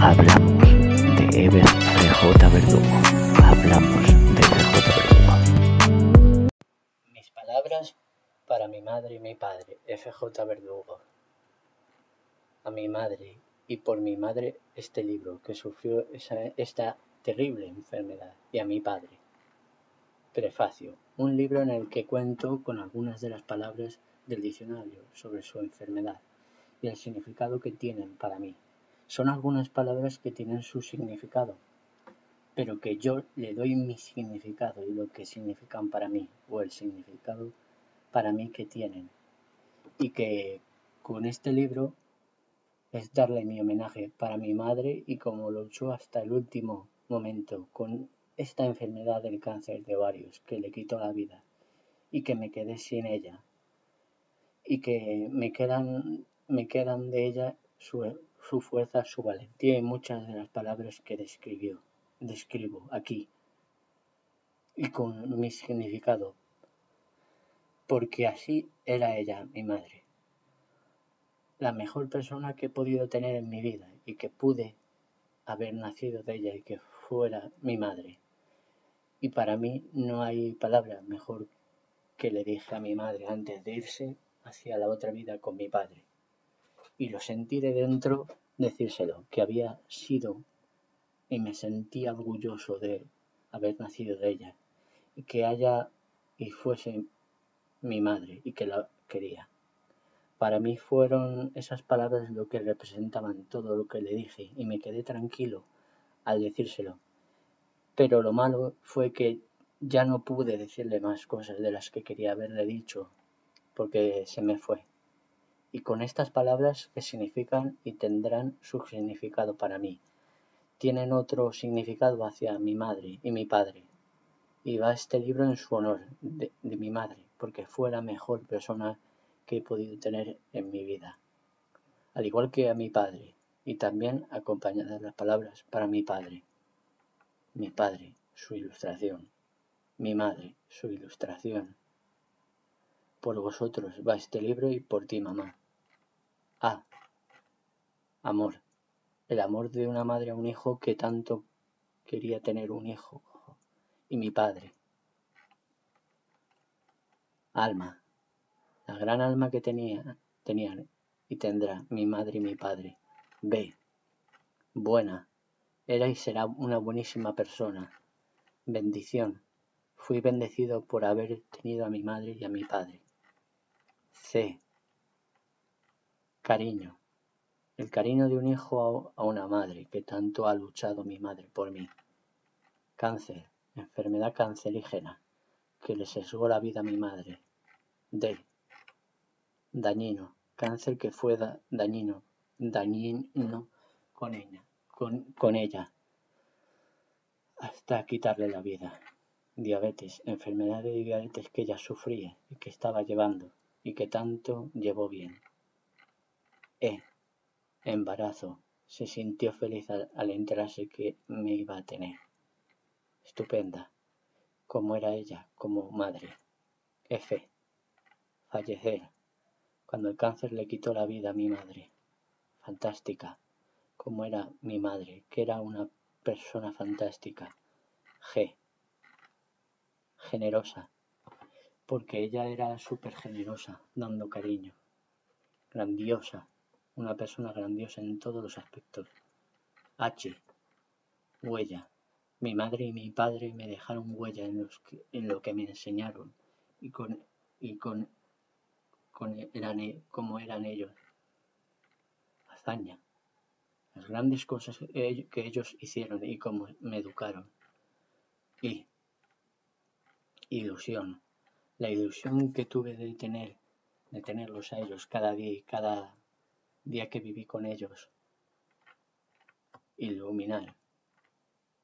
Hablamos de Ever FJ Verdugo. Hablamos de FJ Verdugo. Mis palabras para mi madre y mi padre, FJ Verdugo. A mi madre y por mi madre este libro que sufrió esa, esta terrible enfermedad y a mi padre. Prefacio. Un libro en el que cuento con algunas de las palabras del diccionario sobre su enfermedad y el significado que tienen para mí. Son algunas palabras que tienen su significado, pero que yo le doy mi significado y lo que significan para mí, o el significado para mí que tienen. Y que con este libro es darle mi homenaje para mi madre y como luchó hasta el último momento con esta enfermedad del cáncer de ovarios que le quitó la vida y que me quedé sin ella y que me quedan, me quedan de ella su, su fuerza, su valentía y muchas de las palabras que describió, describo aquí y con mi significado, porque así era ella, mi madre, la mejor persona que he podido tener en mi vida y que pude haber nacido de ella y que fuera mi madre. Y para mí no hay palabra mejor que le dije a mi madre antes de irse hacia la otra vida con mi padre. Y lo sentí de dentro decírselo, que había sido y me sentí orgulloso de haber nacido de ella y que haya y fuese mi madre y que la quería. Para mí fueron esas palabras lo que representaban todo lo que le dije y me quedé tranquilo al decírselo. Pero lo malo fue que ya no pude decirle más cosas de las que quería haberle dicho porque se me fue. Y con estas palabras que significan y tendrán su significado para mí, tienen otro significado hacia mi madre y mi padre. Y va este libro en su honor de, mi madre, porque fue la mejor persona que he podido tener en mi vida. Al igual que a mi padre, y también acompañadas las palabras para mi padre. Mi padre, su ilustración. Mi madre, su ilustración. Por vosotros va este libro y por ti, mamá. Ah, amor. El amor de una madre a un hijo que tanto quería tener un hijo. Y mi padre. Alma. La gran alma que tenía, tenían y tendrá mi madre y mi padre. Ve. Buena. Era y será una buenísima persona. Bendición. Fui bendecido por haber tenido a mi madre y a mi padre. C. Cariño. El cariño de un hijo a una madre que tanto ha luchado mi madre por mí. Cáncer. Enfermedad cancerígena que le sesgó la vida a mi madre. D. Dañino. Cáncer que fue dañino. Dañino con ella. Con, con ella. Hasta quitarle la vida. Diabetes. Enfermedad de diabetes que ella sufría y que estaba llevando y que tanto llevó bien. E. Embarazo. Se sintió feliz al, al, enterarse que me iba a tener. Estupenda. Como era ella, como madre. F. Fallecer. Cuando el cáncer le quitó la vida a mi madre. Fantástica. Como era mi madre, que era una persona fantástica. G. Generosa porque ella era súper generosa, dando cariño. Grandiosa, una persona grandiosa en todos los aspectos. H. Huella. Mi madre y mi padre me dejaron huella en, los que, en lo que me enseñaron y con, y con, con eran, como eran ellos. Hazaña. Las grandes cosas que ellos hicieron y cómo me educaron. Y ilusión la ilusión que tuve de tener, de tenerlos a ellos cada día, cada día que viví con ellos. Iluminar.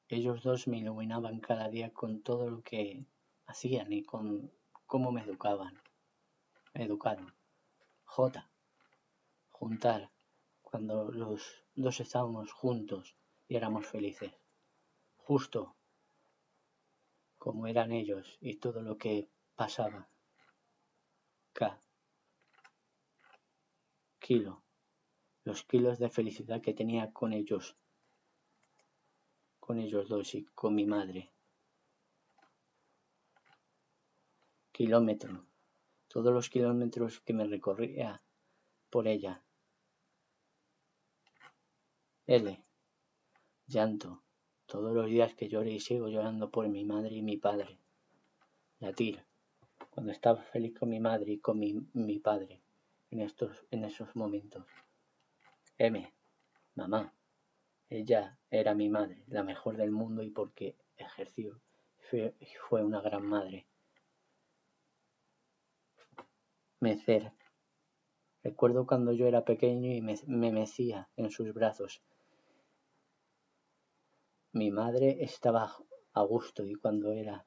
Ellos dos me iluminaban cada día con todo lo que hacían y con cómo me educaban. Educaron. J. Juntar. Cuando los dos estábamos juntos y éramos felices. Justo como eran ellos y todo lo que pasaba. K. Kilo. Los kilos de felicidad que tenía con ellos con ellos dos y con mi madre. Kilómetro. Todos los kilómetros que me recorría por ella. L. Llanto. Todos los días que lloré y sigo llorando por mi madre y mi padre. Latir. Cuando estaba feliz con mi madre y con mi, mi padre en, estos, en esos momentos. M. Mamá. Ella era mi madre, la mejor del mundo y porque ejerció, fue, fue una gran madre. Mecer. Recuerdo cuando yo era pequeño y me, me mecía en sus brazos. Mi madre estaba a gusto y cuando era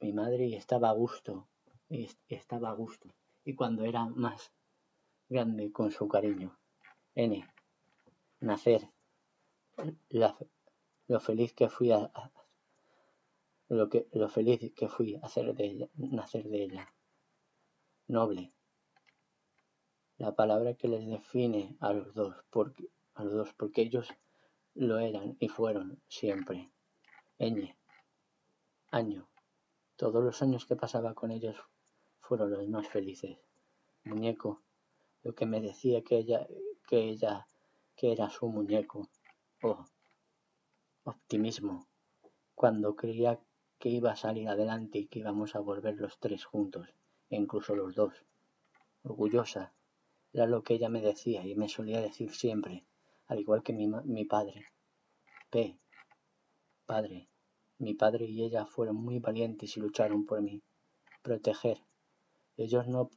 mi madre estaba a gusto y estaba a gusto y cuando era más grande con su cariño. N nacer, lo feliz que fui a, lo que lo feliz que fui a hacer de ella, nacer de ella. Noble. La palabra que les define a los dos, porque a los dos, porque ellos lo eran y fueron siempre. Ñ. Año. Todos los años que pasaba con ellos fueron los más felices. Muñeco. Lo que me decía que ella, que ella que era su muñeco. Oh, optimismo, cuando creía que iba a salir adelante y que íbamos a volver los tres juntos, e incluso los dos. Orgullosa, era lo que ella me decía y me solía decir siempre, al igual que mi, mi padre. P. Padre. Mi padre y ella fueron muy valientes y lucharon por mí. Proteger. Ellos no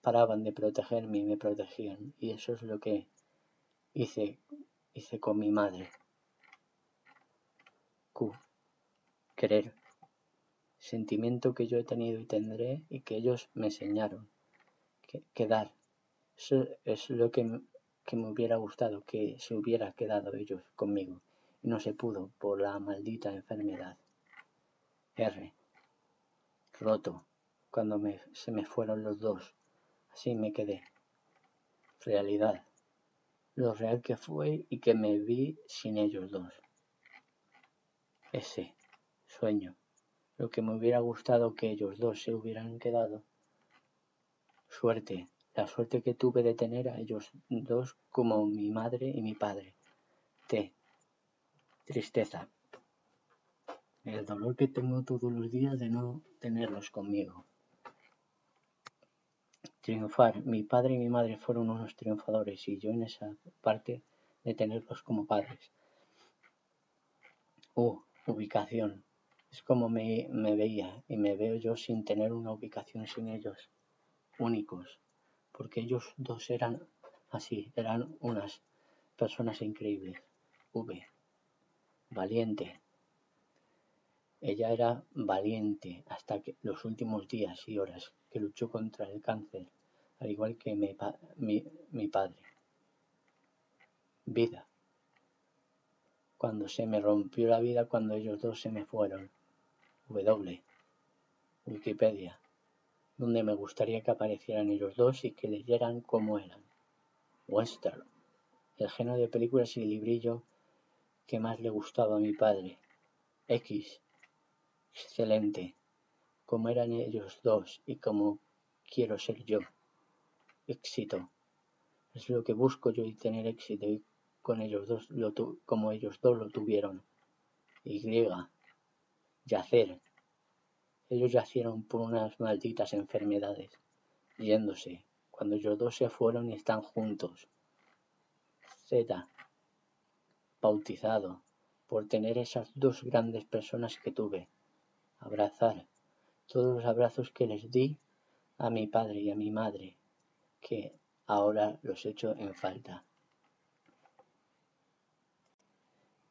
paraban de protegerme y me protegían, y eso es lo que hice, hice con mi madre. Q. Querer. Sentimiento que yo he tenido y tendré y que ellos me enseñaron. Que, quedar. Eso es lo que, que me hubiera gustado, que se hubiera quedado ellos conmigo. Y no se pudo por la maldita enfermedad. R. Roto. Cuando me, se me fueron los dos. Así me quedé. Realidad lo real que fue y que me vi sin ellos dos. Ese sueño, lo que me hubiera gustado que ellos dos se hubieran quedado. Suerte, la suerte que tuve de tener a ellos dos como mi madre y mi padre. T. Tristeza. El dolor que tengo todos los días de no tenerlos conmigo. Triunfar. Mi padre y mi madre fueron unos triunfadores y yo en esa parte de tenerlos como padres. U. Ubicación. Es como me, me veía y me veo yo sin tener una ubicación sin ellos. Únicos. Porque ellos dos eran así, eran unas personas increíbles. V. Valiente. Ella era valiente hasta los últimos días y horas que luchó contra el cáncer, al igual que mi, mi, padre. Vida. Cuando se me rompió la vida cuando ellos dos se me fueron. W. Wikipedia. Donde me gustaría que aparecieran ellos dos y que leyeran cómo eran. Western. El género de películas y librillo que más le gustaba a mi padre. X. Excelente como eran ellos dos y como quiero ser yo. Éxito. Es lo que busco yo y tener éxito y con ellos dos lo como ellos dos lo tuvieron. Y. Yacer. Ellos yacieron por unas malditas enfermedades, yéndose, cuando ellos dos se fueron y están juntos. Z. Bautizado, por tener esas dos grandes personas que tuve. Abrazar todos los abrazos que les di a mi padre y a mi madre, que ahora los echo en falta.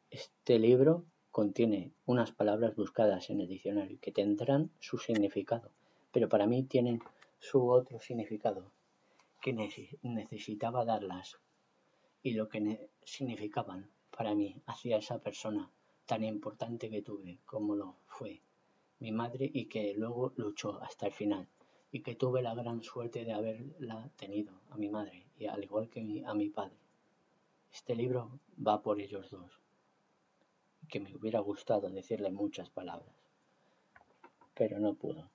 Este libro contiene unas palabras buscadas en el diccionario que tendrán su significado, pero para mí tienen su otro significado, que necesitaba darlas y lo que significaban para mí hacia esa persona tan importante que tuve como lo fue mi madre y que luego luchó hasta el final y que tuve la gran suerte de haberla tenido a mi madre y al igual que a mi padre. Este libro va por ellos dos, que me hubiera gustado decirle muchas palabras, pero no pudo.